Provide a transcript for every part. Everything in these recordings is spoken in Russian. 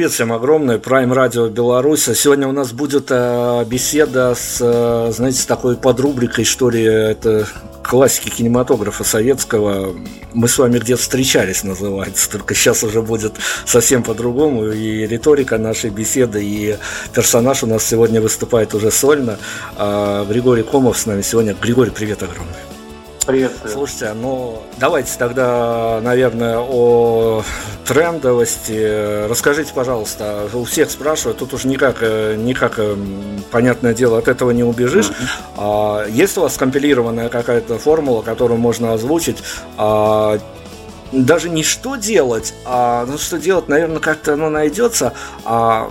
Привет всем огромное, Prime Radio Беларусь. А сегодня у нас будет э, беседа с, э, знаете, с такой подрубрикой, что ли, это классики кинематографа советского. Мы с вами где-то встречались, называется. Только сейчас уже будет совсем по-другому. И риторика нашей беседы, и персонаж у нас сегодня выступает уже сольно. А Григорий Комов с нами сегодня. Григорий, привет огромный. Приветствую. Слушайте, ну давайте тогда, наверное, о трендовости. Расскажите, пожалуйста, у всех спрашивают, тут уже никак, э, никак, э, понятное дело, от этого не убежишь. Mm-hmm. Есть у вас скомпилированная какая-то формула, которую можно озвучить? А, даже не что делать, а ну что делать, наверное, как-то оно найдется, а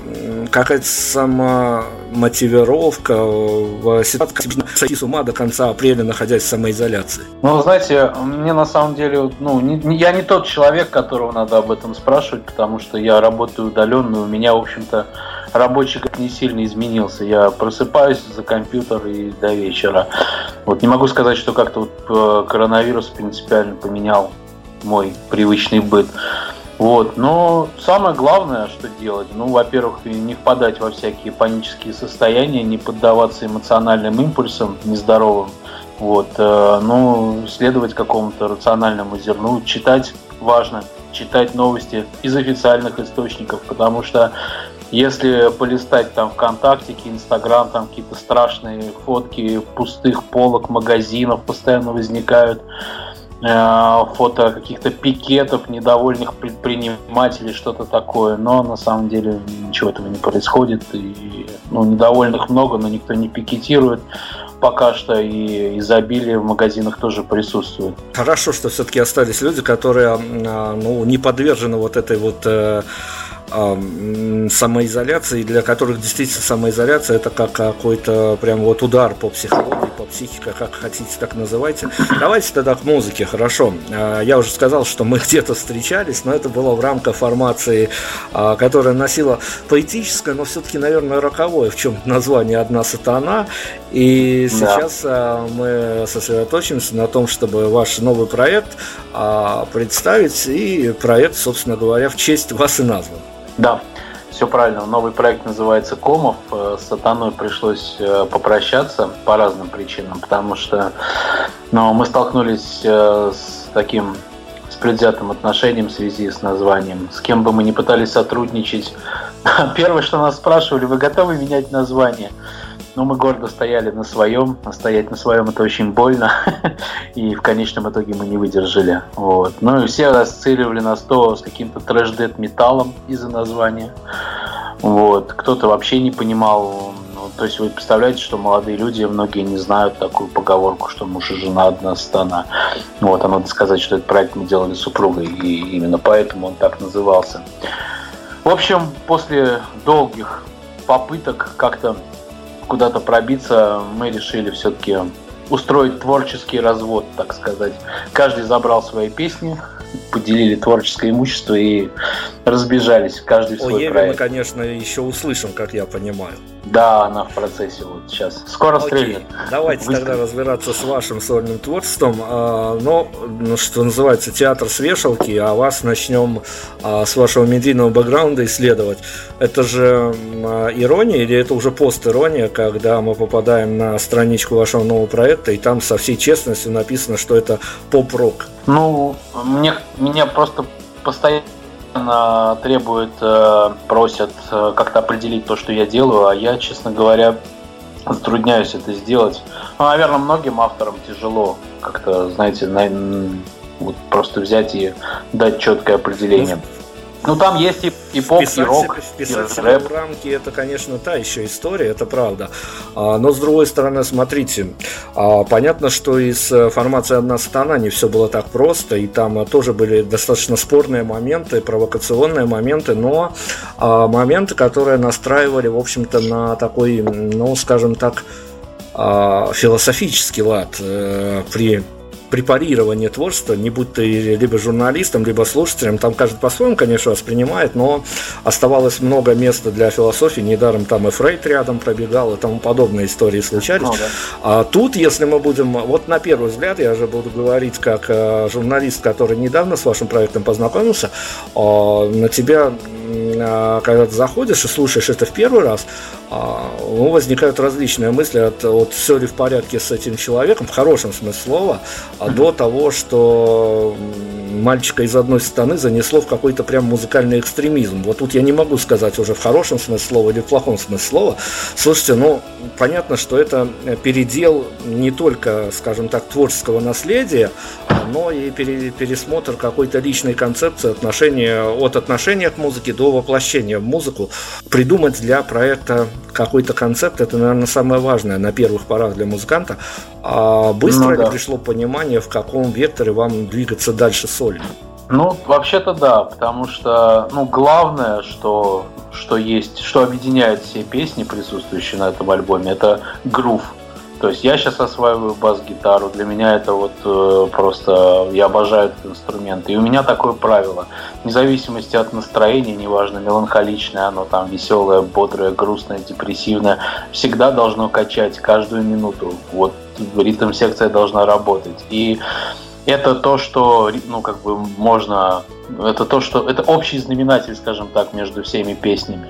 какая-то сама мотивировка в ситуации сойти с ума до конца апреля, находясь в самоизоляции. Ну, знаете, мне на самом деле, ну, не, я не тот человек, которого надо об этом спрашивать, потому что я работаю удаленно, у меня, в общем-то, рабочий как не сильно изменился. Я просыпаюсь за компьютер и до вечера. Вот не могу сказать, что как-то вот э, коронавирус принципиально поменял мой привычный быт. Вот. Но самое главное, что делать, ну, во-первых, не впадать во всякие панические состояния, не поддаваться эмоциональным импульсам нездоровым. Вот. Э, ну, следовать какому-то рациональному зерну, читать важно, читать новости из официальных источников, потому что если полистать там ВКонтактике, Инстаграм, там какие-то страшные фотки пустых полок магазинов постоянно возникают, фото каких-то пикетов, недовольных предпринимателей, что-то такое. Но на самом деле ничего этого не происходит. И, ну, недовольных много, но никто не пикетирует пока что, и изобилие в магазинах тоже присутствует. Хорошо, что все-таки остались люди, которые а, ну, не подвержены вот этой вот э, самоизоляции, для которых действительно самоизоляция это как какой-то прям вот удар по психологии, по психике, как хотите, так называйте. Давайте тогда к музыке, хорошо. А, я уже сказал, что мы где-то встречались, но это было в рамках формации, а, которая носила поэтическое, но все-таки, наверное, роковое, в чем название «Одна сатана». И сейчас да. мы сосредоточимся на том, чтобы ваш новый проект представить, и проект, собственно говоря, в честь вас и назван. Да, все правильно. Новый проект называется Комов. Э, с Сатаной пришлось э, попрощаться по разным причинам, потому что ну, мы столкнулись э, с таким с предвзятым отношением в связи с названием. С кем бы мы ни пытались сотрудничать, первое, что нас спрашивали, вы готовы менять название? Но мы гордо стояли на своем, а стоять на своем это очень больно, и в конечном итоге мы не выдержали. Вот. Ну и все ассоциировали нас то с каким-то трэш-дед металлом из-за названия. Вот. Кто-то вообще не понимал, ну, то есть вы представляете, что молодые люди, многие не знают такую поговорку, что муж и жена одна стана. Вот, а надо сказать, что этот проект мы делали с супругой, и именно поэтому он так назывался. В общем, после долгих попыток как-то куда-то пробиться, мы решили все-таки устроить творческий развод, так сказать. Каждый забрал свои песни, поделили творческое имущество и разбежались, каждый в свой О, проект. мы, конечно, еще услышим, как я понимаю. Да, она в процессе вот сейчас. Скоро Окей. стрельнет. Давайте Быстро. тогда разбираться с вашим сольным творчеством. А, но, ну, что называется, театр с вешалки, а вас начнем а, с вашего медийного бэкграунда исследовать. Это же а, ирония или это уже пост-ирония, когда мы попадаем на страничку вашего нового проекта, и там со всей честностью написано, что это поп-рок? Ну, мне, меня просто постоянно требуют, э, просят э, как-то определить то, что я делаю, а я, честно говоря, затрудняюсь это сделать. Ну, наверное, многим авторам тяжело как-то, знаете, на, вот просто взять и дать четкое определение. Ну, там есть и, и поп, вписать и рок, вписать и рэп. в рамки, это, конечно, та еще история, это правда. А, но, с другой стороны, смотрите, а, понятно, что из э, формации «Одна страна» не все было так просто, и там а, тоже были достаточно спорные моменты, провокационные моменты, но а, моменты, которые настраивали, в общем-то, на такой, ну, скажем так, философический лад э, при препарирование творчества, не будь ты либо журналистом, либо слушателем, там каждый по-своему, конечно, воспринимает, но оставалось много места для философии, недаром там и Фрейд рядом пробегал и тому подобные истории случались. Ну, да. А тут, если мы будем, вот на первый взгляд, я же буду говорить как э, журналист, который недавно с вашим проектом познакомился, э, на тебя а, когда ты заходишь и слушаешь это в первый раз, а, ну, возникают различные мысли от, от все ли в порядке с этим человеком, в хорошем смысле слова, а до того, что мальчика из одной стороны занесло в какой-то прям музыкальный экстремизм. Вот тут я не могу сказать уже в хорошем смысле слова или в плохом смысле слова. Слушайте, ну, понятно, что это передел не только, скажем так, творческого наследия, но и пересмотр какой-то личной концепции отношения, от отношения к музыке до воплощения в музыку. Придумать для проекта какой-то концепт, это, наверное, самое важное на первых порах для музыканта. А быстро ну, да. ли пришло понимание, в каком векторе вам двигаться дальше сольно? Ну, вообще-то да, потому что, ну, главное, что, что есть, что объединяет все песни, присутствующие на этом альбоме, это грув. То есть я сейчас осваиваю бас-гитару, для меня это вот э, просто, я обожаю этот инструмент. И у меня такое правило, вне зависимости от настроения, неважно, меланхоличное оно там, веселое, бодрое, грустное, депрессивное, всегда должно качать каждую минуту. Вот ритм-секция должна работать. И это то, что, ну, как бы можно, это то, что, это общий знаменатель, скажем так, между всеми песнями.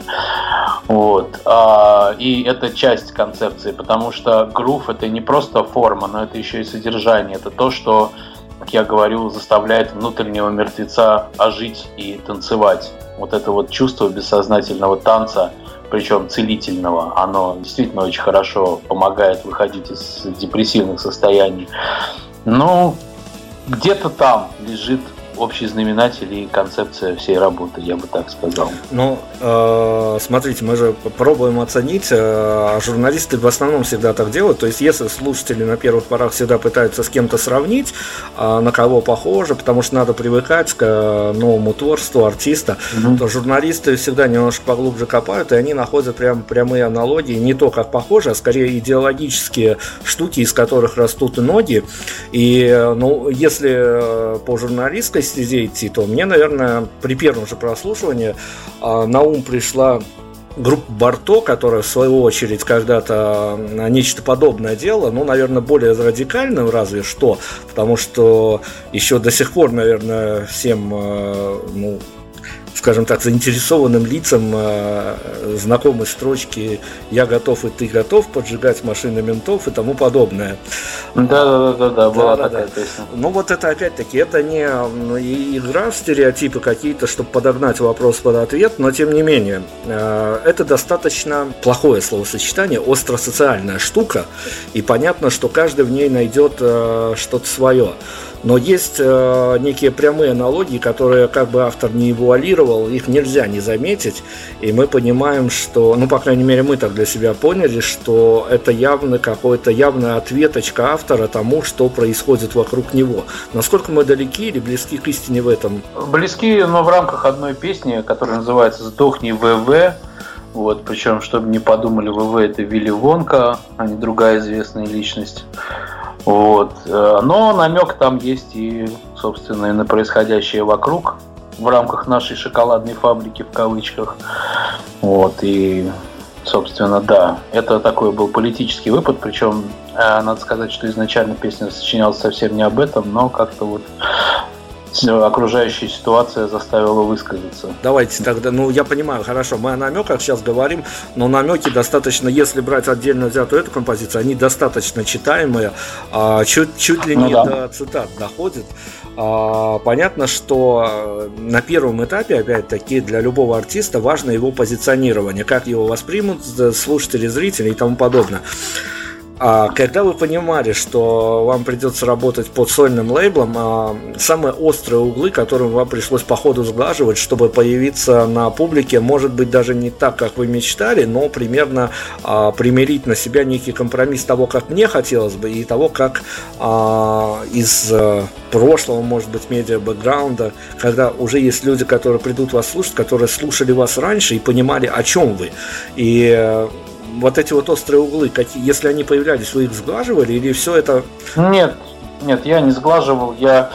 Вот. А, и это часть концепции, потому что грув это не просто форма, но это еще и содержание. Это то, что, как я говорю, заставляет внутреннего мертвеца ожить и танцевать. Вот это вот чувство бессознательного танца, причем целительного, оно действительно очень хорошо помогает выходить из депрессивных состояний. Ну, где-то там лежит общий знаменатель и концепция всей работы, я бы так сказал. Ну, э, смотрите, мы же пробуем оценить, э, журналисты в основном всегда так делают, то есть если слушатели на первых порах всегда пытаются с кем-то сравнить, э, на кого похоже, потому что надо привыкать к э, новому творчеству артиста, угу. то журналисты всегда немножко поглубже копают, и они находят прям прямые аналогии, не то как похоже, а скорее идеологические штуки, из которых растут ноги, и, э, ну, если э, по журналистской стезе идти, то мне, наверное, при первом же прослушивании а, на ум пришла группа Барто, которая в свою очередь когда-то нечто подобное делала, ну, наверное, более радикальным разве что, потому что еще до сих пор, наверное, всем а, ну, скажем так, заинтересованным лицам э, знакомы строчки «Я готов и ты готов поджигать машины ментов» и тому подобное. Да, да, да, да, была да, такая да. песня. Ну вот это опять-таки, это не игра в стереотипы какие-то, чтобы подогнать вопрос под ответ, но тем не менее, э, это достаточно плохое словосочетание, остросоциальная штука, и понятно, что каждый в ней найдет э, что-то свое. Но есть э, некие прямые аналогии, которые как бы автор не эвуалировал, их нельзя не заметить, и мы понимаем, что, ну, по крайней мере, мы так для себя поняли, что это явно какой-то явная ответочка автора тому, что происходит вокруг него. Насколько мы далеки или близки к истине в этом? Близки, но в рамках одной песни, которая называется «Сдохни ВВ», вот, причем, чтобы не подумали, ВВ это Вилли Вонка, а не другая известная личность. Вот. Э, но намек там есть и, собственно, и на происходящее вокруг в рамках нашей шоколадной фабрики в кавычках. Вот. И, собственно, да, это такой был политический выпад, причем э, надо сказать, что изначально песня сочинялась совсем не об этом, но как-то вот окружающая ситуация заставила высказаться. Давайте тогда, ну я понимаю, хорошо, мы о намеках сейчас говорим, но намеки достаточно, если брать отдельно взятую эту композицию, они достаточно читаемые, а, чуть, чуть ли ну не ну, да. до цитат доходят. А, понятно, что на первом этапе, опять-таки, для любого артиста важно его позиционирование, как его воспримут слушатели, зрители и тому подобное. А когда вы понимали, что вам придется работать под сольным лейблом, а, самые острые углы, которым вам пришлось по ходу сглаживать, чтобы появиться на публике, может быть даже не так, как вы мечтали, но примерно а, примирить на себя некий компромисс того, как мне хотелось бы, и того, как а, из а, прошлого, может быть, медиа-бэкграунда, когда уже есть люди, которые придут вас слушать, которые слушали вас раньше и понимали, о чем вы. И вот эти вот острые углы, какие, если они появлялись, вы их сглаживали или все это? Нет, нет, я не сглаживал, я,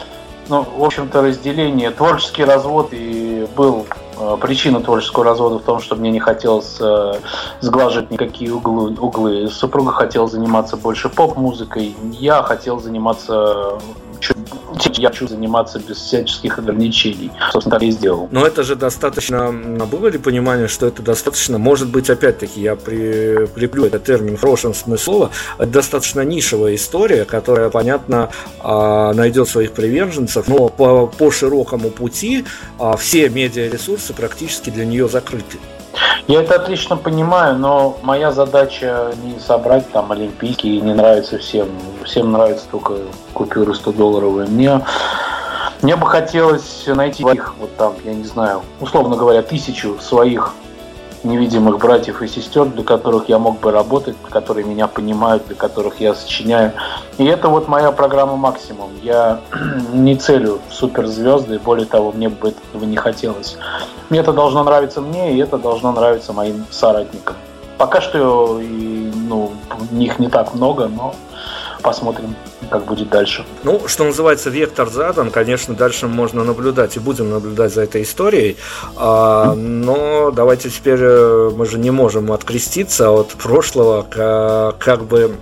ну, в общем-то, разделение, творческий развод и был э, причина творческого развода в том, что мне не хотелось э, сглаживать никакие углы, углы. Супруга хотела заниматься больше поп-музыкой, я хотел заниматься значит, я хочу заниматься без всяческих ограничений. Собственно, так и сделал. Но это же достаточно... Было ли понимание, что это достаточно... Может быть, опять-таки, я прикреплю этот термин в хорошем смысле слова. Это достаточно нишевая история, которая, понятно, а, найдет своих приверженцев, но по, по широкому пути а, все медиаресурсы практически для нее закрыты. Я это отлично понимаю, но моя задача не собрать там олимпийские, не нравится всем. Всем нравятся только купюры 100-долларовые. Мне, мне бы хотелось найти их, вот там, я не знаю, условно говоря, тысячу своих невидимых братьев и сестер, для которых я мог бы работать, которые меня понимают, для которых я сочиняю. И это вот моя программа максимум. Я не целю суперзвезды, более того, мне бы этого не хотелось. Мне это должно нравиться мне, и это должно нравиться моим соратникам. Пока что ну, них не так много, но посмотрим, как будет дальше. Ну, что называется, вектор задан, конечно, дальше можно наблюдать и будем наблюдать за этой историей, а, но давайте теперь, э, мы же не можем откреститься от прошлого, как, бы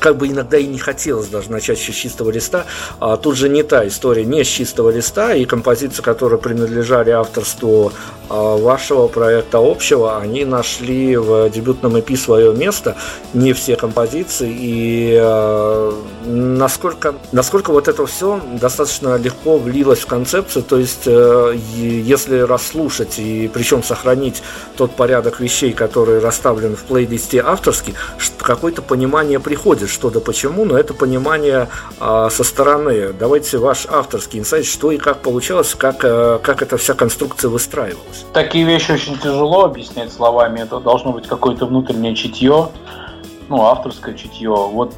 как бы иногда и не хотелось даже начать с чистого листа, а тут же не та история, не с чистого листа, и композиции, которые принадлежали авторству а, вашего проекта общего, они нашли в дебютном EP свое место, не все композиции, и э, насколько, насколько вот это все достаточно легко влилось в концепцию, то есть э, если расслушать и причем сохранить тот порядок вещей, который расставлен в плейлисте авторский, какое-то понимание приходит приходит что то почему, но это понимание а, со стороны. Давайте ваш авторский инсайт, что и как получалось, как, а, как эта вся конструкция выстраивалась. Такие вещи очень тяжело объяснять словами. Это должно быть какое-то внутреннее чутье, ну, авторское чутье. Вот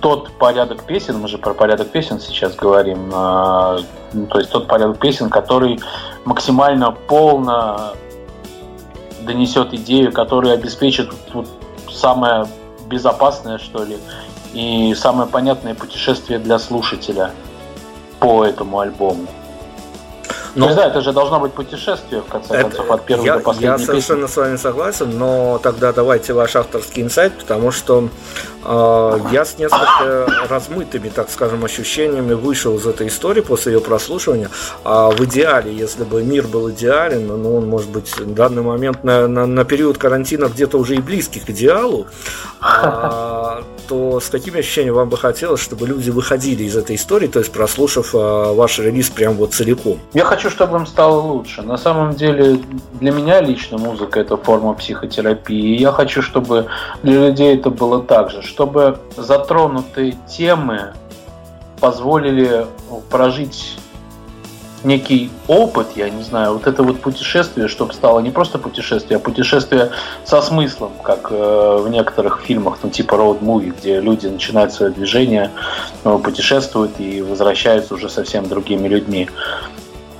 тот порядок песен, мы же про порядок песен сейчас говорим, а, ну, то есть тот порядок песен, который максимально полно донесет идею, который обеспечит вот, самое безопасное, что ли, и самое понятное путешествие для слушателя по этому альбому. Но... Не знаю, это же должно быть путешествие, в конце это, концов, от первой я, до последней Я совершенно песни. с вами согласен, но тогда давайте ваш авторский инсайт, потому что э, я с несколько размытыми, так скажем, ощущениями вышел из этой истории после ее прослушивания. А в идеале, если бы мир был идеален, ну, он, может быть, в данный момент на, на, на период карантина где-то уже и близкий к идеалу, а, то с какими ощущениями вам бы хотелось, чтобы люди выходили из этой истории, то есть прослушав а, ваш релиз прям вот целиком? Я хочу чтобы им стало лучше. На самом деле, для меня лично музыка – это форма психотерапии. Я хочу, чтобы для людей это было так же. Чтобы затронутые темы позволили прожить некий опыт, я не знаю, вот это вот путешествие, чтобы стало не просто путешествие, а путешествие со смыслом, как э, в некоторых фильмах, ну типа road movie, где люди начинают свое движение, э, путешествуют и возвращаются уже совсем другими людьми.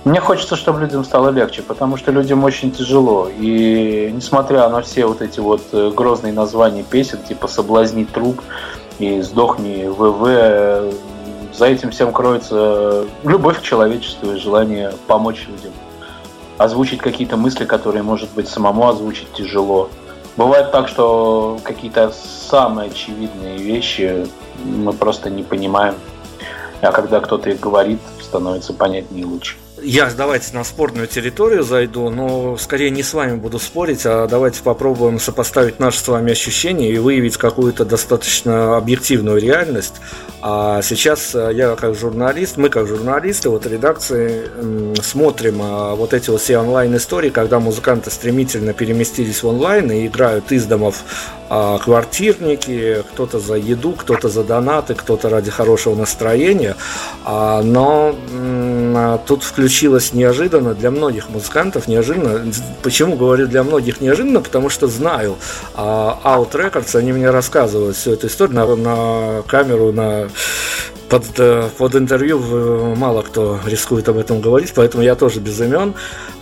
Мне хочется, чтобы людям стало легче, потому что людям очень тяжело. И несмотря на все вот эти вот э, грозные названия песен, типа «Соблазни труп» и «Сдохни ВВ», за этим всем кроется любовь к человечеству и желание помочь людям. Озвучить какие-то мысли, которые, может быть, самому озвучить тяжело. Бывает так, что какие-то самые очевидные вещи мы просто не понимаем. А когда кто-то их говорит, становится понятнее лучше. Я давайте на спорную территорию зайду, но скорее не с вами буду спорить, а давайте попробуем сопоставить наши с вами ощущения и выявить какую-то достаточно объективную реальность. А сейчас э, я как журналист, мы как журналисты, вот редакции смотрим а, вот эти вот все онлайн-истории, когда музыканты стремительно переместились в онлайн и играют из домов а, квартирники, кто-то за еду, кто-то за донаты, кто-то ради хорошего настроения. А, но тут включается случилось неожиданно для многих музыкантов, неожиданно. Почему говорю для многих неожиданно? Потому что знаю. А Out Records, они мне рассказывают всю эту историю на, на камеру, на под, под интервью мало кто рискует об этом говорить, поэтому я тоже без имен.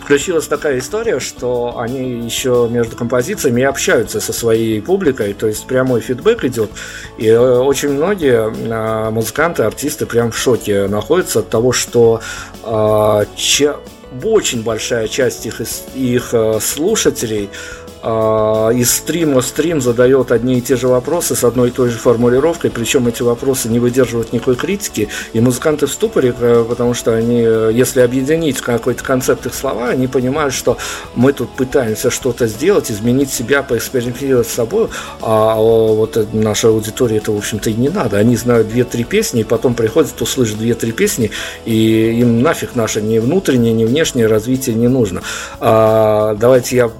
Включилась такая история, что они еще между композициями общаются со своей публикой, то есть прямой фидбэк идет, и очень многие а, музыканты, артисты прям в шоке находятся от того, что э, че, очень большая часть их, их э, слушателей э, из стрима в стрим задает одни и те же вопросы с одной и той же формулировкой, причем эти вопросы не выдерживают никакой критики, и музыканты в ступоре, э, потому что они, э, если объединить какой-то концепт их слова, они понимают, что мы тут пытаемся что-то сделать, изменить себя, поэкспериментировать с собой, а вот наша аудитория это, в общем-то, и не надо. Они знают две-три песни, и потом приходят, услышат две-три песни, и им нафиг наше ни внутреннее, ни внешнее развитие не нужно. А, давайте я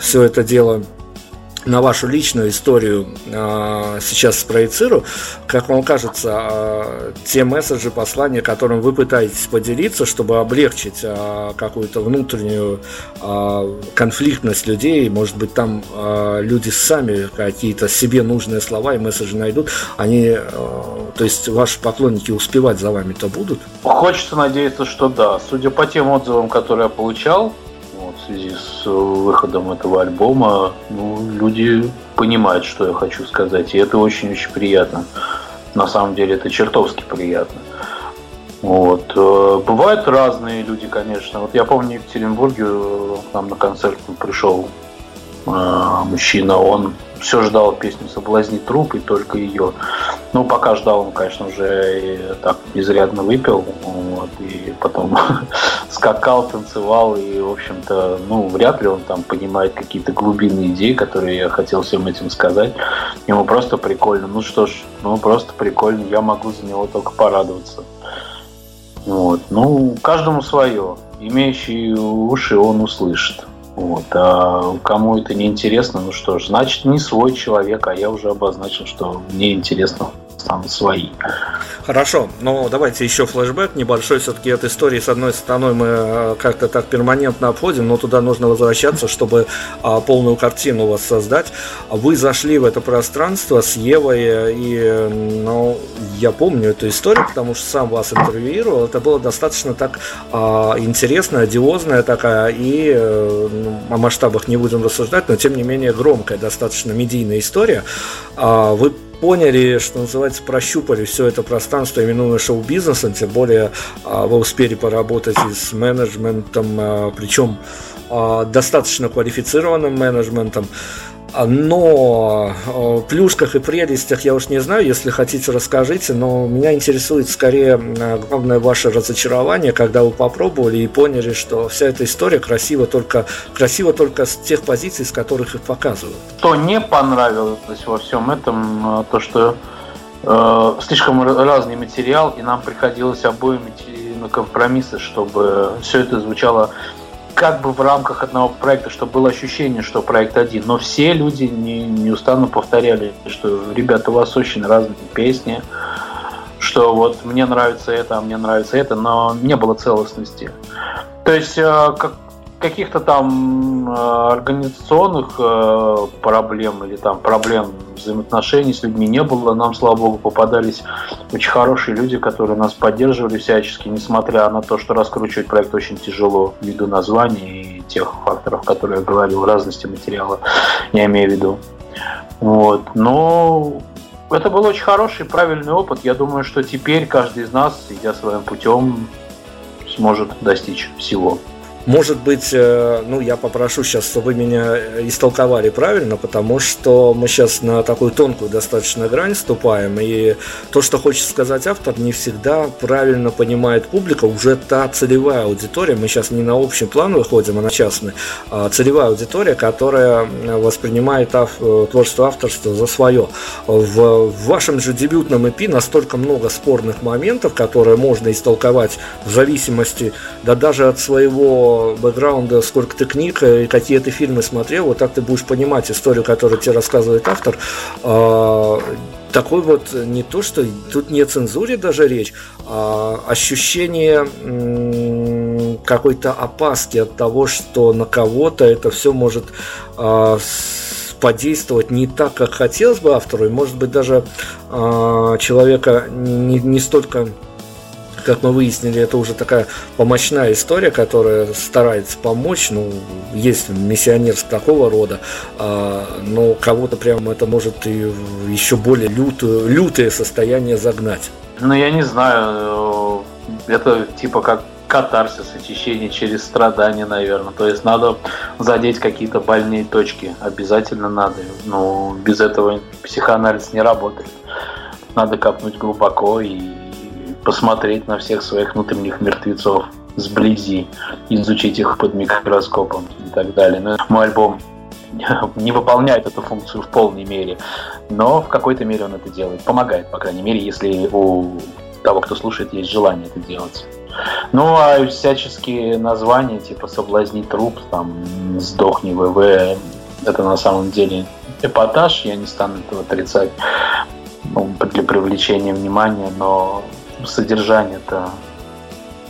все это дело на вашу личную историю э, сейчас спроецирую. Как вам кажется, э, те месседжи, послания, которым вы пытаетесь поделиться, чтобы облегчить э, какую-то внутреннюю конфликтность людей, может быть, там люди сами какие-то себе нужные слова и месседжи найдут, они, то есть ваши поклонники успевать за вами-то будут? Хочется надеяться, что да. Судя по тем отзывам, которые я получал, в связи с выходом этого альбома, ну, люди понимают, что я хочу сказать, и это очень-очень приятно. На самом деле это чертовски приятно. Вот. Э, бывают разные люди, конечно. Вот я помню, в Екатеринбурге к нам на концерт пришел э, мужчина, он все ждал песню «Соблазни труп» и только ее. Ну, пока ждал, он, конечно, уже так изрядно выпил, вот, и потом скакал, танцевал, и, в общем-то, ну, вряд ли он там понимает какие-то глубинные идеи, которые я хотел всем этим сказать. Ему просто прикольно. Ну что ж, ну просто прикольно, я могу за него только порадоваться. Вот. Ну, каждому свое. Имеющий уши он услышит. Вот. А кому это не интересно, ну что ж, значит, не свой человек, а я уже обозначил, что мне интересно там свои. Хорошо, но давайте еще флешбэк небольшой. Все-таки этой истории, с одной стороны, мы э, как-то так перманентно обходим, но туда нужно возвращаться, чтобы а, полную картину вас создать. Вы зашли в это пространство с Евой, и ну, я помню эту историю, потому что сам вас интервьюировал. Это было достаточно так а, интересно, одиозная такая, и э, ну, о масштабах не будем рассуждать, но тем не менее громкая, достаточно медийная история. А, вы поняли, что называется, прощупали все это пространство, именуемое шоу-бизнесом, тем более а, вы успели поработать и с менеджментом, а, причем а, достаточно квалифицированным менеджментом. Но о плюшках и прелестях я уж не знаю, если хотите, расскажите, но меня интересует скорее главное ваше разочарование, когда вы попробовали и поняли, что вся эта история красива только, красива только с тех позиций, с которых их показывают. Что не понравилось во всем этом, э, то, что э, слишком разный материал, и нам приходилось обоим идти на компромиссы, чтобы все это звучало как бы в рамках одного проекта, чтобы было ощущение, что проект один. Но все люди не, неустанно повторяли, что, ребята, у вас очень разные песни, что вот мне нравится это, а мне нравится это, но не было целостности. То есть э, как, каких-то там э, организационных э, проблем или там проблем взаимоотношений с людьми не было. Нам, слава богу, попадались очень хорошие люди, которые нас поддерживали всячески, несмотря на то, что раскручивать проект очень тяжело ввиду названия и тех факторов, которые я говорил, разности материала, я имею в виду. Вот. Но это был очень хороший, правильный опыт. Я думаю, что теперь каждый из нас, идя своим путем, сможет достичь всего. Может быть, э, ну, я попрошу сейчас, чтобы вы меня истолковали правильно, потому что мы сейчас на такую тонкую достаточно грань ступаем, и то, что хочет сказать автор, не всегда правильно понимает публика, уже та целевая аудитория, мы сейчас не на общий план выходим, а на частный, а целевая аудитория, которая воспринимает ав- творчество авторства за свое. В вашем же дебютном EP настолько много спорных моментов, которые можно истолковать в зависимости, да даже от своего бэкграунда, сколько ты книг и какие ты фильмы смотрел, вот так ты будешь понимать историю, которую тебе рассказывает автор. А, такой вот не то, что тут не о цензуре даже речь, а ощущение какой-то опаски от того, что на кого-то это все может а, подействовать не так, как хотелось бы автору, и может быть даже а, человека не, не столько как мы выяснили, это уже такая помощная история, которая старается помочь. Ну, есть миссионерство такого рода, а, но кого-то прямо это может и еще более лютое, лютое состояние загнать. Ну, я не знаю, э, это типа как катарсис, очищение через страдания, наверное. То есть надо задеть какие-то больные точки. Обязательно надо. Ну, без этого психоанализ не работает. Надо копнуть глубоко и посмотреть на всех своих внутренних мертвецов сблизи, изучить их под микроскопом и так далее. Но ну, мой альбом не выполняет эту функцию в полной мере, но в какой-то мере он это делает. Помогает, по крайней мере, если у того, кто слушает, есть желание это делать. Ну, а всяческие названия, типа «Соблазни труп», там «Сдохни ВВ», это на самом деле эпатаж, я не стану этого отрицать ну, для привлечения внимания, но содержание-то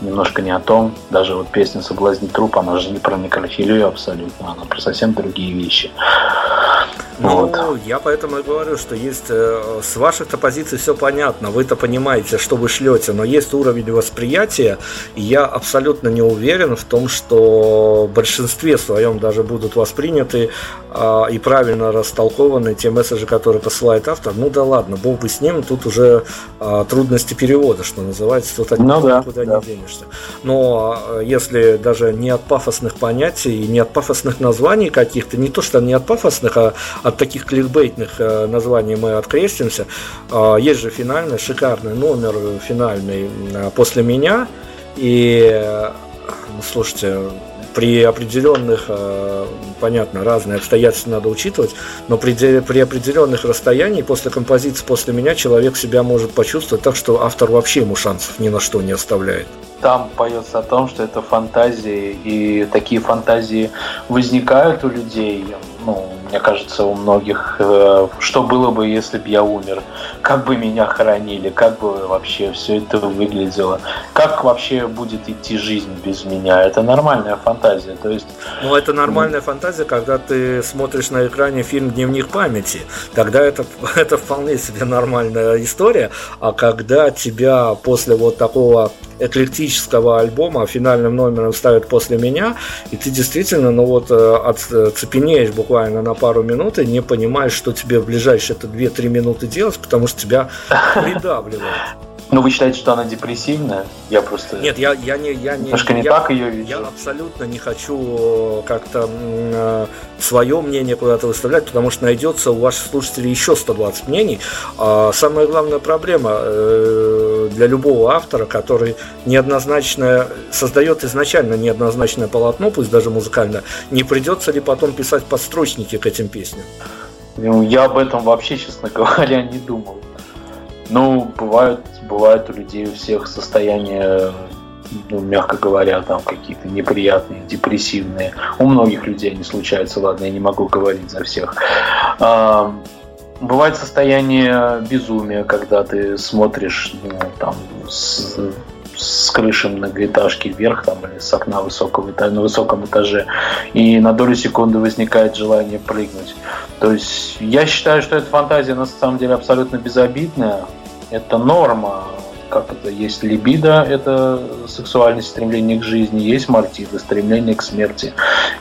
немножко не о том. Даже вот песня «Соблазни труп», она же не про некрофилию абсолютно, она про совсем другие вещи. Ну, вот. я поэтому и говорю, что есть э, с ваших-то позиций все понятно, вы-то понимаете, что вы шлете, но есть уровень восприятия, и я абсолютно не уверен в том, что в большинстве своем даже будут восприняты э, и правильно растолкованы те месседжи, которые посылает автор. Ну да ладно, бог бы с ним, тут уже э, трудности перевода, что называется, тут от ну, да, никуда да. не денешься. Но э, если даже не от пафосных понятий, не от пафосных названий каких-то, не то что не от пафосных, а от таких кликбейтных э, названий мы открестимся. А, есть же финальный, шикарный номер финальный э, после меня. И э, слушайте, при определенных, понятно, разные обстоятельства надо учитывать, но при, при определенных расстояниях после композиции «После меня» человек себя может почувствовать так, что автор вообще ему шансов ни на что не оставляет. Там поется о том, что это фантазии, и такие фантазии возникают у людей. Ну, мне кажется, у многих, э, что было бы, если бы я умер, как бы меня хоронили, как бы вообще все это выглядело, как вообще будет идти жизнь без меня. Это нормальная фантазия. То есть... Ну, это нормальная фантазия, когда ты смотришь на экране фильм «Дневник памяти». Тогда это, это вполне себе нормальная история. А когда тебя после вот такого эклектического альбома финальным номером ставят после меня, и ты действительно, ну вот, э, отцепенеешь буквально на пару минут и не понимаешь, что тебе в ближайшие это 2-3 минуты делать, потому что тебя придавливает. Ну, вы считаете, что она депрессивная? Я просто... Нет, я, я не... Я не Немножко не я, так ее вижу. Я абсолютно не хочу э, как-то э, свое мнение куда-то выставлять, потому что найдется у ваших слушателей еще 120 мнений. А самая главная проблема э, для любого автора, который неоднозначно создает изначально неоднозначное полотно, пусть даже музыкальное, не придется ли потом писать подстрочники к этим песням? Ну, я об этом вообще, честно говоря, не думал. Ну, бывают, бывают у людей у всех состояния, ну, мягко говоря, там какие-то неприятные, депрессивные. У многих людей они случаются, ладно, я не могу говорить за всех. А, бывает состояние безумия, когда ты смотришь ну, там, с, с крыши многоэтажки вверх там, или с окна высокого этажа, на высоком этаже, и на долю секунды возникает желание прыгнуть. То есть я считаю, что эта фантазия на самом деле абсолютно безобидная. Это норма. Как это? Есть либидо, это сексуальное стремление к жизни, есть мартида, стремление к смерти.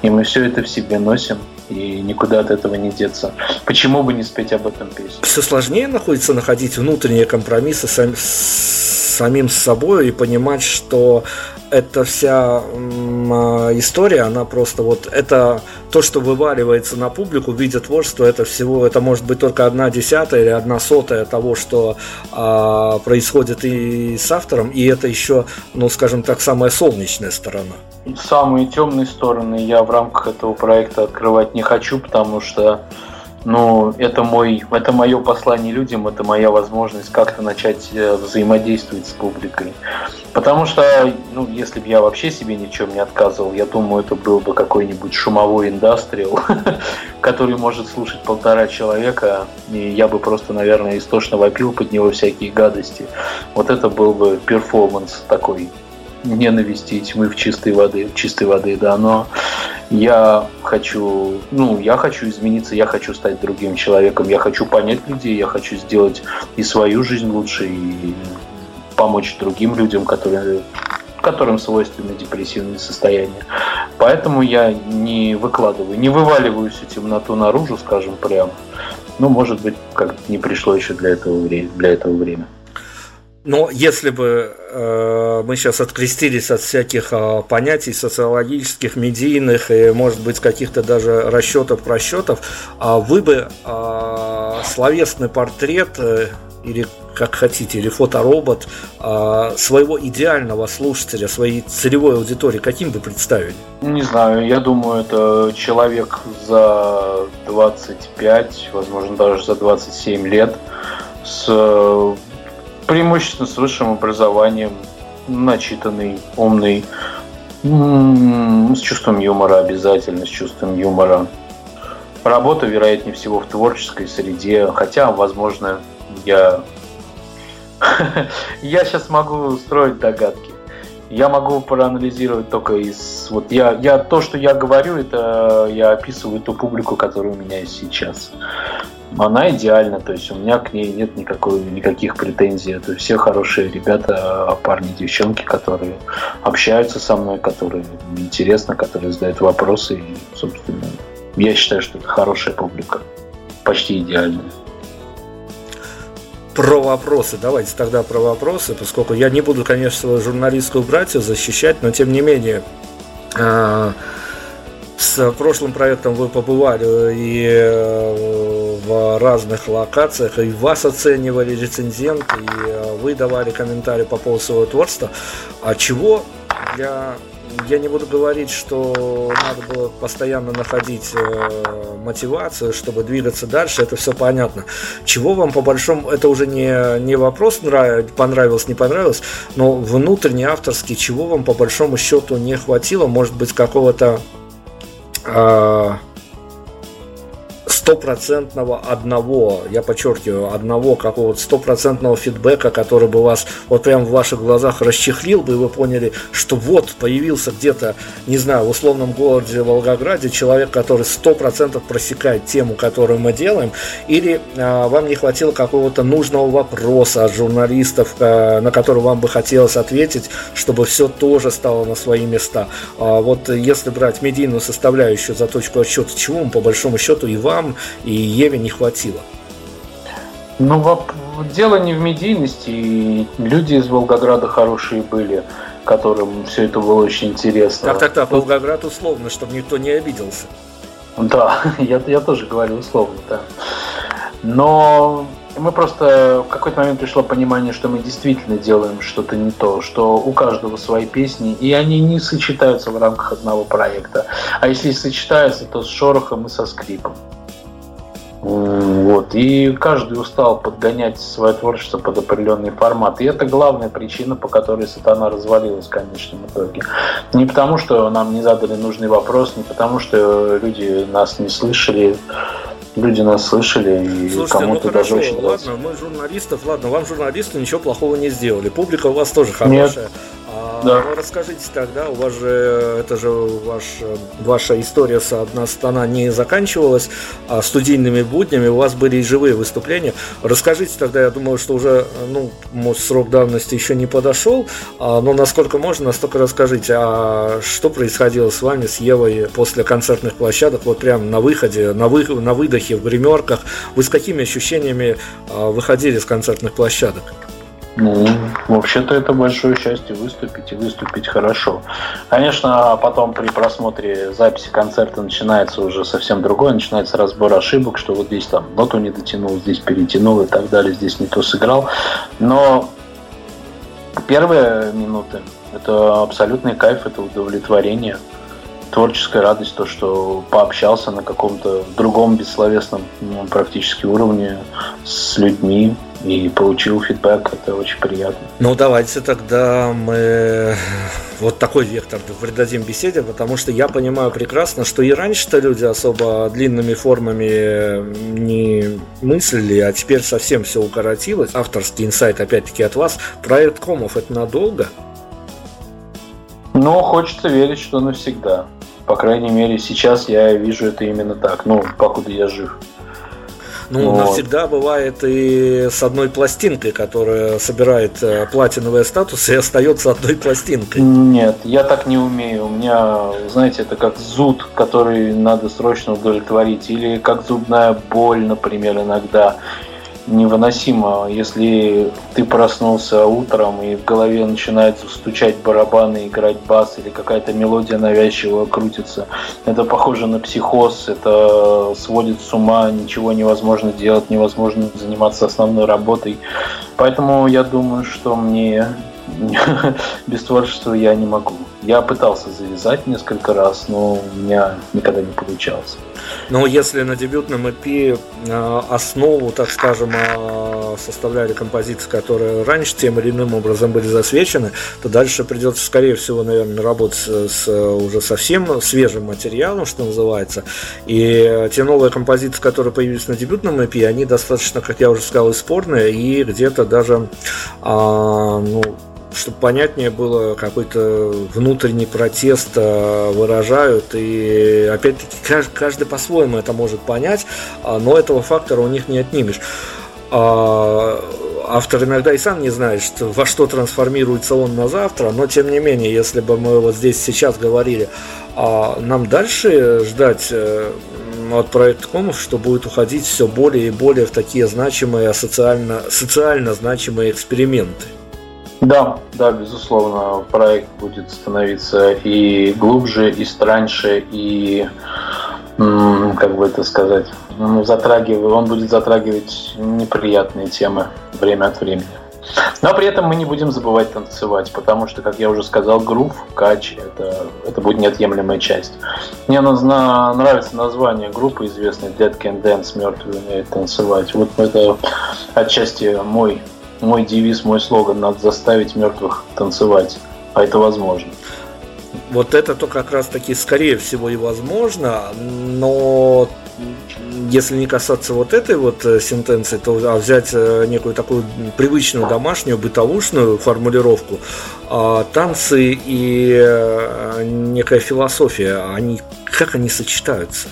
И мы все это в себе носим и никуда от этого не деться. Почему бы не спеть об этом песню? Все сложнее находится находить внутренние компромиссы с самим собой и понимать, что эта вся а, история, она просто вот это то, что вываливается на публику в виде творчества, это всего, это может быть только одна десятая или одна сотая того, что а, происходит и с автором, и это еще, ну, скажем так, самая солнечная сторона. Самые темные стороны я в рамках этого проекта открывать не хочу, потому что но это мой, это мое послание людям, это моя возможность как-то начать э, взаимодействовать с публикой. Потому что, ну, если бы я вообще себе ни в чем не отказывал, я думаю, это был бы какой-нибудь шумовой индастриал, который может слушать полтора человека, и я бы просто, наверное, истошно вопил под него всякие гадости. Вот это был бы перформанс такой ненависти и тьмы в чистой воды, в чистой воды, да, но я хочу, ну, я хочу измениться, я хочу стать другим человеком, я хочу понять людей, я хочу сделать и свою жизнь лучше, и помочь другим людям, которые которым свойственны депрессивные состояния. Поэтому я не выкладываю, не вываливаю всю темноту наружу, скажем прямо. Ну, может быть, как не пришло еще для этого, для этого время. Но если бы э, мы сейчас открестились от всяких э, понятий социологических, медийных и, может быть, каких-то даже расчетов, просчетов, э, вы бы э, словесный портрет э, или как хотите, или фоторобот э, своего идеального слушателя, своей целевой аудитории, каким бы представили? Не знаю, я думаю, это человек за 25, возможно, даже за 27 лет с преимущественно с высшим образованием, начитанный, умный, с чувством юмора обязательно, с чувством юмора. Работа, вероятнее всего, в творческой среде, хотя, возможно, я... я сейчас могу строить догадки. Я могу проанализировать только из... Вот я, я, то, что я говорю, это я описываю ту публику, которая у меня есть сейчас она идеальна, то есть у меня к ней нет никакой, никаких претензий. Это все хорошие ребята, парни, девчонки, которые общаются со мной, которые интересно, которые задают вопросы. И, собственно, я считаю, что это хорошая публика. Почти идеальная. Про вопросы. Давайте тогда про вопросы, поскольку я не буду, конечно, журналистскую братью защищать, но тем не менее а, с прошлым проектом вы побывали и э, в разных локациях, и вас оценивали рецензенты, и э, вы давали комментарии по поводу своего творчества. А чего для я не буду говорить, что надо было постоянно находить э, мотивацию, чтобы двигаться дальше, это все понятно. Чего вам по большому, это уже не, не вопрос нрав, понравилось, не понравилось, но внутренний авторский, чего вам по большому счету не хватило, может быть какого-то а, стопроцентного одного, я подчеркиваю, одного какого-то стопроцентного фидбэка, который бы вас вот прям в ваших глазах расчехлил бы, и вы поняли, что вот появился где-то, не знаю, в условном городе Волгограде человек, который сто процентов просекает тему, которую мы делаем, или а, вам не хватило какого-то нужного вопроса от журналистов, а, на который вам бы хотелось ответить, чтобы все тоже стало на свои места. А, вот если брать медийную составляющую за точку отсчета, вам по большому счету и вам, и Еве не хватило. Ну, дело не в медийности. Люди из Волгограда хорошие были, которым все это было очень интересно. Так, так, так, Волгоград условно, чтобы никто не обиделся. Да, я, я тоже говорю условно, да. Но мы просто в какой-то момент пришло понимание, что мы действительно делаем что-то не то, что у каждого свои песни, и они не сочетаются в рамках одного проекта. А если сочетаются, то с шорохом и со скрипом. Вот. И каждый устал подгонять свое творчество под определенный формат. И это главная причина, по которой сатана развалилась в конечном итоге. Не потому, что нам не задали нужный вопрос, не потому, что люди нас не слышали, люди нас слышали, и Слушайте, кому-то ну хорошо, даже очень ладно, мы журналистов, ладно, вам журналисты ничего плохого не сделали. Публика у вас тоже хорошая. Нет. Да. Ну, расскажите тогда, у вас же, это же ваш, ваша история с «Одна страна» не заканчивалась а студийными буднями, у вас были и живые выступления. Расскажите тогда, я думаю, что уже, ну, может, срок давности еще не подошел, а, но насколько можно, настолько расскажите, а что происходило с вами, с Евой после концертных площадок, вот прям на выходе, на, вы, на выдохе, в гримерках, вы с какими ощущениями а, выходили с концертных площадок? Ну, вообще-то это большое счастье выступить и выступить хорошо. Конечно, потом при просмотре записи концерта начинается уже совсем другое, начинается разбор ошибок, что вот здесь там ноту не дотянул, здесь перетянул и так далее, здесь не то сыграл. Но первые минуты это абсолютный кайф, это удовлетворение, творческая радость, то, что пообщался на каком-то другом бессловесном ну, практически уровне с людьми, и получил фидбэк, это очень приятно. Ну, давайте тогда мы вот такой вектор придадим беседе, потому что я понимаю прекрасно, что и раньше-то люди особо длинными формами не мыслили, а теперь совсем все укоротилось. Авторский инсайт, опять-таки, от вас. Проект Комов это надолго? Ну, хочется верить, что навсегда. По крайней мере, сейчас я вижу это именно так. Ну, покуда я жив. Ну, вот. навсегда бывает и с одной пластинкой, которая собирает э, платиновые статусы и остается одной пластинкой. Нет, я так не умею. У меня, знаете, это как зуд, который надо срочно удовлетворить. Или как зубная боль, например, иногда. Невыносимо, если ты проснулся утром и в голове начинает стучать барабаны, играть бас или какая-то мелодия навязчивая крутится. Это похоже на психоз, это сводит с ума, ничего невозможно делать, невозможно заниматься основной работой. Поэтому я думаю, что мне без творчества я не могу. Я пытался завязать несколько раз, но у меня никогда не получалось. Но если на дебютном EP э, основу, так скажем, э, составляли композиции, которые раньше тем или иным образом были засвечены, то дальше придется, скорее всего, наверное, работать с уже совсем свежим материалом, что называется. И те новые композиции, которые появились на дебютном EP, они достаточно, как я уже сказал, и спорные, и где-то даже а, ну, чтобы понятнее было, какой-то внутренний протест э, выражают. И опять-таки каждый по-своему это может понять, а, но этого фактора у них не отнимешь. А, автор иногда и сам не знает, что, во что трансформируется он на завтра, но тем не менее, если бы мы вот здесь сейчас говорили, а нам дальше ждать э, от проекта Комов, что будет уходить все более и более в такие значимые, социально, социально значимые эксперименты. Да, да, безусловно, проект будет становиться и глубже, и страньше, и, как бы это сказать, затрагивать, он будет затрагивать неприятные темы время от времени. Но при этом мы не будем забывать танцевать, потому что, как я уже сказал, грув, кач это, это будет неотъемлемая часть. Мне нравится название группы известной Dead Can Dance, мертвые умеют танцевать. Вот это отчасти мой мой девиз, мой слоган «Надо заставить мертвых танцевать», а это возможно. Вот это то как раз таки скорее всего и возможно, но если не касаться вот этой вот э, сентенции, то а взять э, некую такую привычную домашнюю бытовушную формулировку, а танцы и э, некая философия, они как они сочетаются?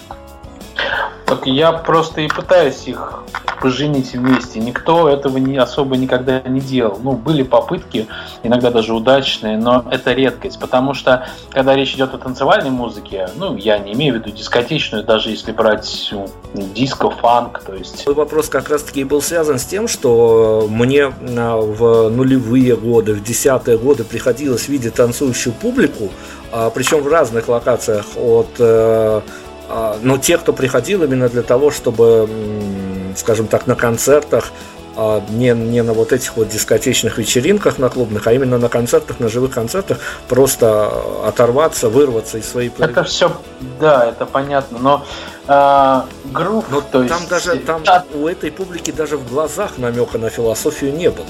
Так я просто и пытаюсь их поженить вместе. Никто этого не особо никогда не делал. Ну, были попытки, иногда даже удачные, но это редкость, потому что, когда речь идет о танцевальной музыке, ну, я не имею в виду дискотечную, даже если брать ну, диско, фанк, то есть... Вопрос как раз-таки был связан с тем, что мне а, в нулевые годы, в десятые годы приходилось видеть танцующую публику, а, причем в разных локациях от э, но те, кто приходил именно для того, чтобы скажем так, на концертах, а не, не на вот этих вот дискотечных вечеринках на клубных, а именно на концертах, на живых концертах, просто оторваться, вырваться из своей планеты. Это все, да, это понятно, но э, групп, но то там есть... даже там у этой публики даже в глазах намека на философию не было.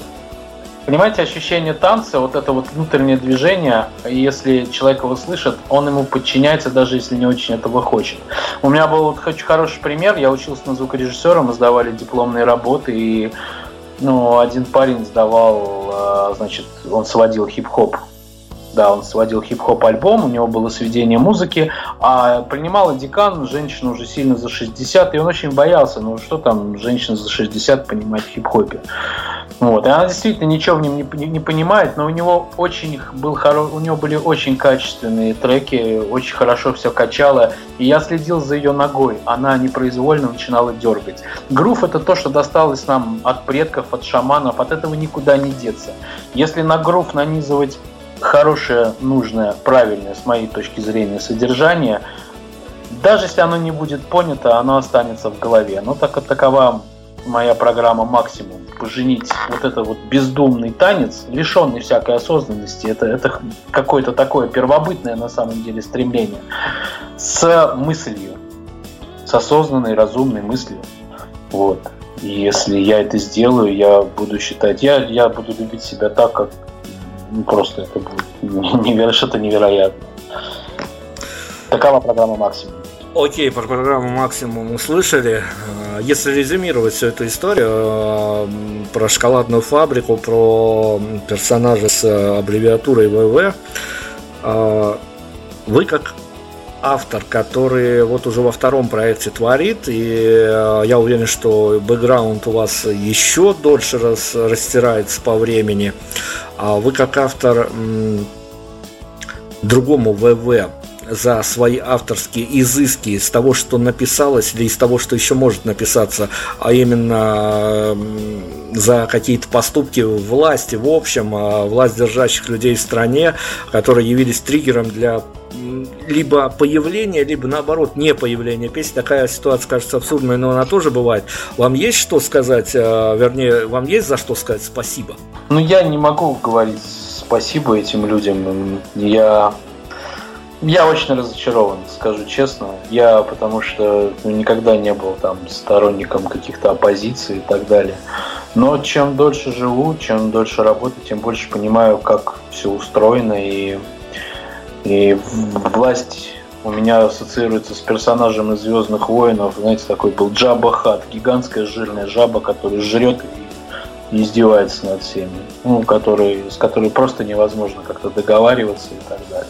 Понимаете, ощущение танца, вот это вот внутреннее движение, если человек его слышит, он ему подчиняется, даже если не очень этого хочет. У меня был вот очень хороший пример, я учился на звукорежиссера, мы сдавали дипломные работы, и ну, один парень сдавал, а, значит, он сводил хип-хоп да, он сводил хип-хоп альбом, у него было сведение музыки, а принимала декан, женщина уже сильно за 60, и он очень боялся, ну что там женщина за 60 понимать в хип-хопе. Вот. И она действительно ничего в нем не, не, не понимает, но у него очень был хоро... у него были очень качественные треки, очень хорошо все качало. И я следил за ее ногой. Она непроизвольно начинала дергать. Грув это то, что досталось нам от предков, от шаманов. От этого никуда не деться. Если на грув нанизывать хорошее, нужное, правильное, с моей точки зрения, содержание, даже если оно не будет понято, оно останется в голове. Но так такова моя программа максимум. Поженить вот это вот бездумный танец, лишенный всякой осознанности, это, это какое-то такое первобытное на самом деле стремление, с мыслью, с осознанной, разумной мыслью. Вот. И если я это сделаю, я буду считать, я, я буду любить себя так, как ну, просто это будет неверо... что-то невероятное. Такова программа «Максимум». Окей, про программу «Максимум» услышали. Э, если резюмировать всю эту историю э, про шоколадную фабрику, про персонажа с аббревиатурой ВВ, э, вы как автор, который вот уже во втором проекте творит, и я уверен, что бэкграунд у вас еще дольше рас, растирается по времени. А вы как автор другому ВВ за свои авторские изыски из того, что написалось, или из того, что еще может написаться, а именно за какие-то поступки власти, в общем, а, власть держащих людей в стране, которые явились триггером для либо появления, либо наоборот не появления песни. Такая ситуация кажется абсурдной, но она тоже бывает. Вам есть что сказать, а, вернее, вам есть за что сказать спасибо? Ну, я не могу говорить спасибо этим людям. Я я очень разочарован, скажу честно. Я потому что ну, никогда не был там сторонником каких-то оппозиций и так далее. Но чем дольше живу, чем дольше работаю, тем больше понимаю, как все устроено. И, и власть у меня ассоциируется с персонажем из Звездных воинов. Знаете, такой был Джаба Хат, гигантская жирная жаба, которая жрет и издевается над всеми, ну, который, с которой просто невозможно как-то договариваться и так далее.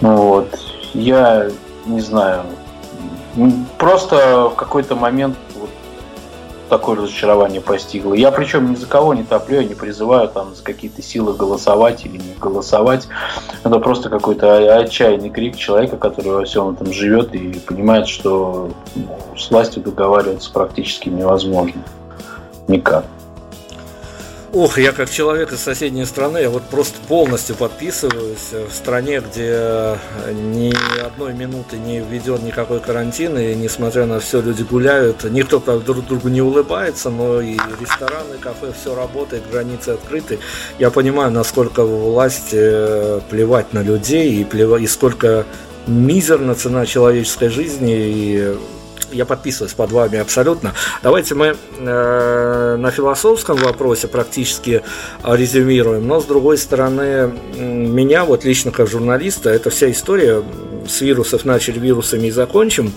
Вот. Я не знаю. Просто в какой-то момент вот такое разочарование постигло. Я причем ни за кого не топлю, я не призываю там за какие-то силы голосовать или не голосовать. Это просто какой-то отчаянный крик человека, который во всем этом живет и понимает, что ну, с властью договариваться практически невозможно. Никак. Ох, я как человек из соседней страны, я вот просто полностью подписываюсь в стране, где ни одной минуты не введен никакой карантин, и несмотря на все, люди гуляют, никто правда, друг другу не улыбается, но и рестораны, кафе, все работает, границы открыты. Я понимаю, насколько власть э, плевать на людей, и, плевать, и сколько мизерна цена человеческой жизни, и я подписываюсь под вами абсолютно. Давайте мы э, на философском вопросе практически резюмируем, но с другой стороны, меня вот лично как журналиста, эта вся история с вирусов начали вирусами и закончим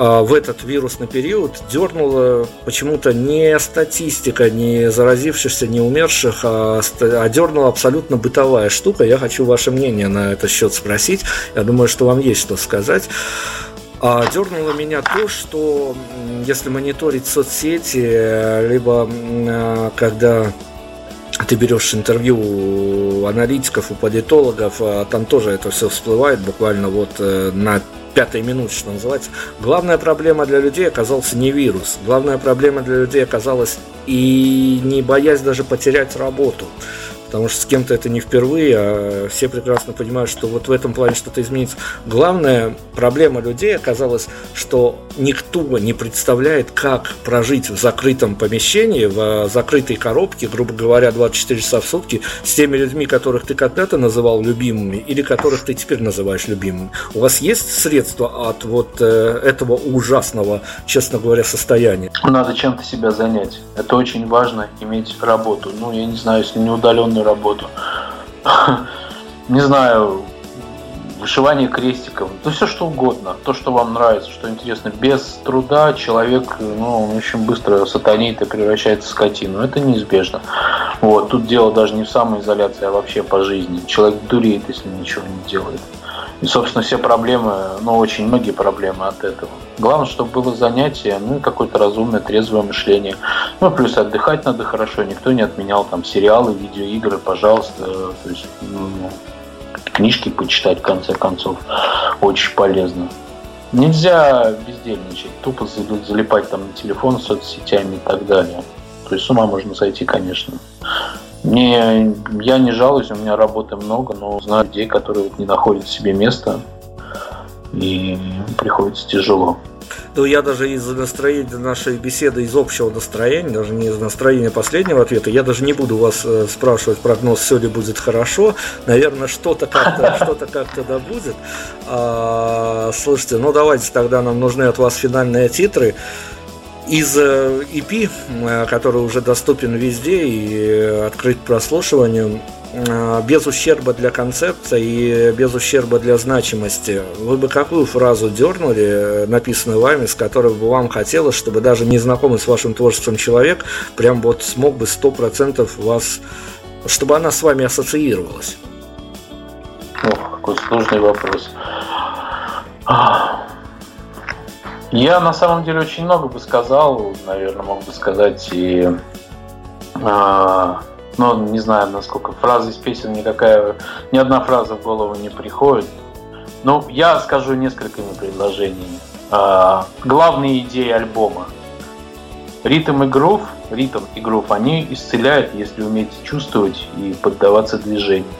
а, в этот вирусный период дернула почему-то не статистика, не заразившихся, не умерших, а, а дернула абсолютно бытовая штука. Я хочу ваше мнение на этот счет спросить. Я думаю, что вам есть что сказать. А дернуло меня то, что если мониторить соцсети, либо а, когда ты берешь интервью у аналитиков, у политологов, а там тоже это все всплывает буквально вот э, на пятой минуте, что называется. Главная проблема для людей оказался не вирус. Главная проблема для людей оказалась и не боясь даже потерять работу потому что с кем-то это не впервые, а все прекрасно понимают, что вот в этом плане что-то изменится. Главная проблема людей оказалась, что никто не представляет, как прожить в закрытом помещении, в закрытой коробке, грубо говоря, 24 часа в сутки, с теми людьми, которых ты когда-то называл любимыми или которых ты теперь называешь любимыми. У вас есть средства от вот э, этого ужасного, честно говоря, состояния? Надо чем-то себя занять. Это очень важно, иметь работу. Ну, я не знаю, если не удаленно удаленную работу. Не знаю, вышивание крестиком, ну все что угодно, то, что вам нравится, что интересно. Без труда человек, ну, очень быстро сатанеет и превращается в скотину. Это неизбежно. Вот, тут дело даже не в самоизоляции, а вообще по жизни. Человек дуреет, если ничего не делает. И, собственно, все проблемы, ну, очень многие проблемы от этого. Главное, чтобы было занятие, ну, и какое-то разумное, трезвое мышление. Ну, плюс отдыхать надо хорошо, никто не отменял там сериалы, видеоигры, пожалуйста. То есть, ну, книжки почитать, в конце концов, очень полезно. Нельзя бездельничать, тупо залипать там на телефон соцсетями и так далее. То есть с ума можно сойти, конечно. Не, я не жалуюсь, у меня работы много, но знаю людей, которые вот не находят себе места, и приходится тяжело. Ну, я даже из настроения нашей беседы, из общего настроения, даже не из настроения последнего ответа, я даже не буду вас э, спрашивать прогноз, все ли будет хорошо. Наверное, что-то как-то, что-то как-то да будет. А, слушайте, ну давайте тогда нам нужны от вас финальные титры из EP, э, который уже доступен везде и э, открыт прослушиванию, э, без ущерба для концепции и без ущерба для значимости, вы бы какую фразу дернули, написанную вами, с которой бы вам хотелось, чтобы даже незнакомый с вашим творчеством человек прям вот смог бы сто процентов вас, чтобы она с вами ассоциировалась? Ох, какой сложный вопрос. Я на самом деле очень много бы сказал, наверное, мог бы сказать и а, ну, не знаю, насколько фраза из песен никакая, ни одна фраза в голову не приходит. Ну, я скажу несколькими предложениями. А, главные идеи альбома. Ритм и грув, ритм и грув, они исцеляют, если уметь чувствовать и поддаваться движению.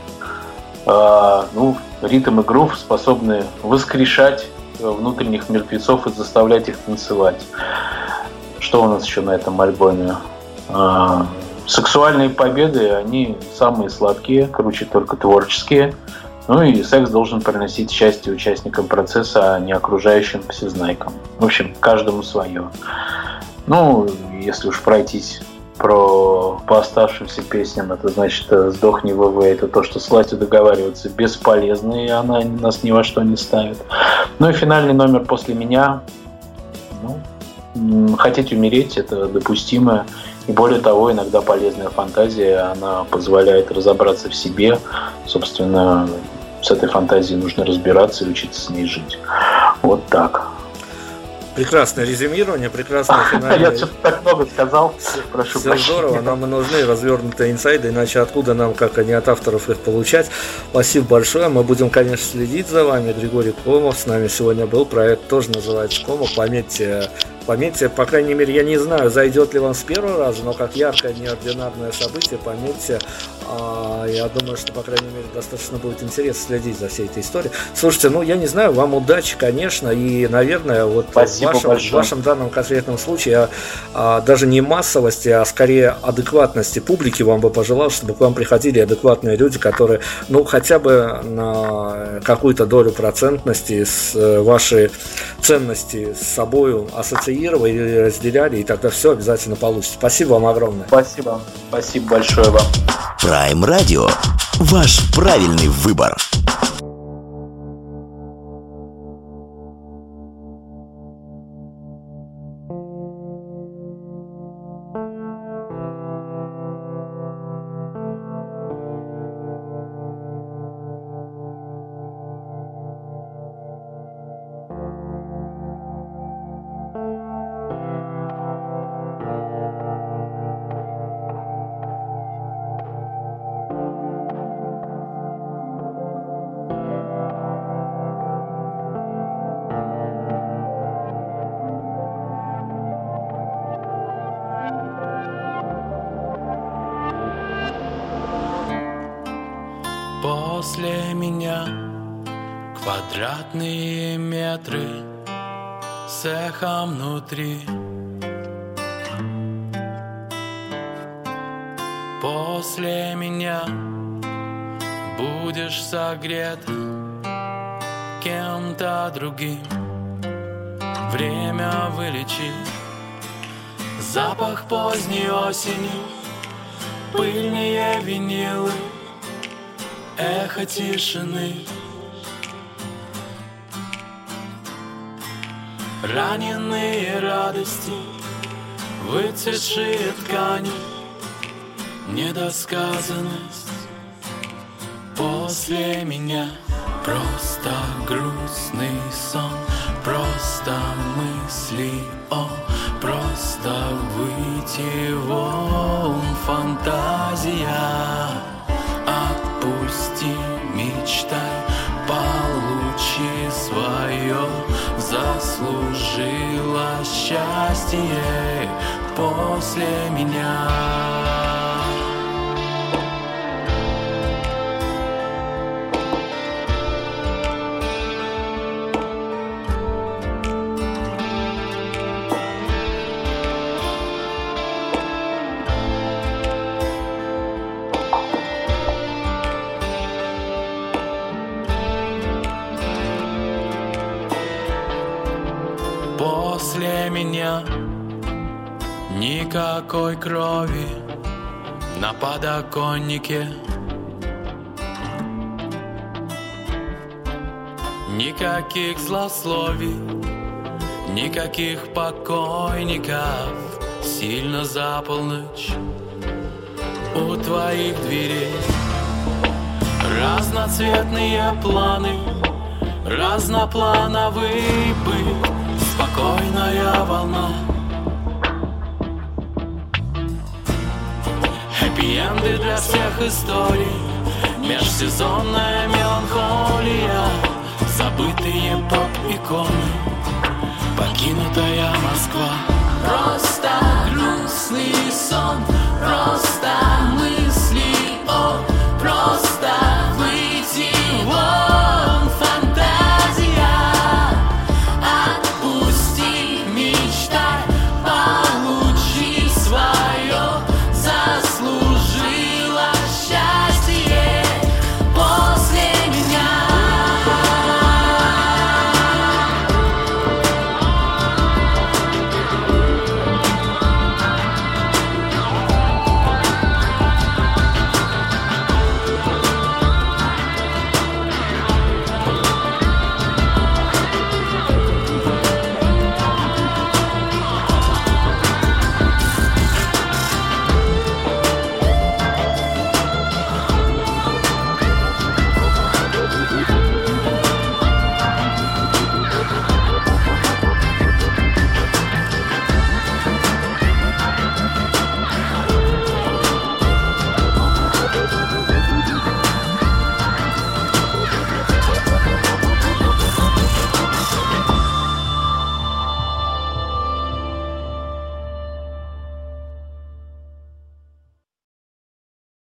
А, ну, ритм и грув способны воскрешать внутренних мертвецов и заставлять их танцевать. Что у нас еще на этом альбоме? А, сексуальные победы, они самые сладкие, круче только творческие. Ну и секс должен приносить счастье участникам процесса, а не окружающим всезнайкам. В общем, каждому свое. Ну, если уж пройтись про по оставшимся песням, это значит «Сдохни ВВ», это то, что с властью договариваться бесполезно, и она нас ни во что не ставит. Ну и финальный номер после меня. Ну, хотеть умереть – это допустимо. И более того, иногда полезная фантазия, она позволяет разобраться в себе. Собственно, с этой фантазией нужно разбираться и учиться с ней жить. Вот так. Прекрасное резюмирование, прекрасное финальное. Я что-то так много сказал. Прошу Все здорово, нам и нужны развернутые инсайды, иначе откуда нам, как не от авторов, их получать. Спасибо большое. Мы будем, конечно, следить за вами. Григорий Комов с нами сегодня был. Проект тоже называется Комов. Пометьте Пометьте, по крайней мере, я не знаю, зайдет ли вам с первого раза, но как яркое неординарное событие, пометьте, а, я думаю, что, по крайней мере, достаточно будет интересно следить за всей этой историей. Слушайте, ну, я не знаю, вам удачи, конечно, и, наверное, вот в вашем, в вашем данном конкретном случае а, даже не массовости, а скорее адекватности публики вам бы пожелал, чтобы к вам приходили адекватные люди, которые, ну, хотя бы на какую-то долю процентности с э, вашей ценности с собой инициировали, разделяли, и тогда все обязательно получится. Спасибо вам огромное. Спасибо. Спасибо большое вам. Prime Radio. Ваш правильный выбор. Раненые радости, выцветшие ткани Недосказанность. После меня Просто грустный сон, просто мысли о Просто выйти вон фантазия. Отпусти, мечтай, Заслужила счастье после меня Никакой крови на подоконнике Никаких злословий, никаких покойников. Сильно за полночь у твоих дверей. Разноцветные планы, разноплановый быт спокойная волна Пиенды для всех историй. Межсезонная меланхолия. Забытые поп-иконы Покинутая Москва. Просто грустный сон. Просто мысли о Просто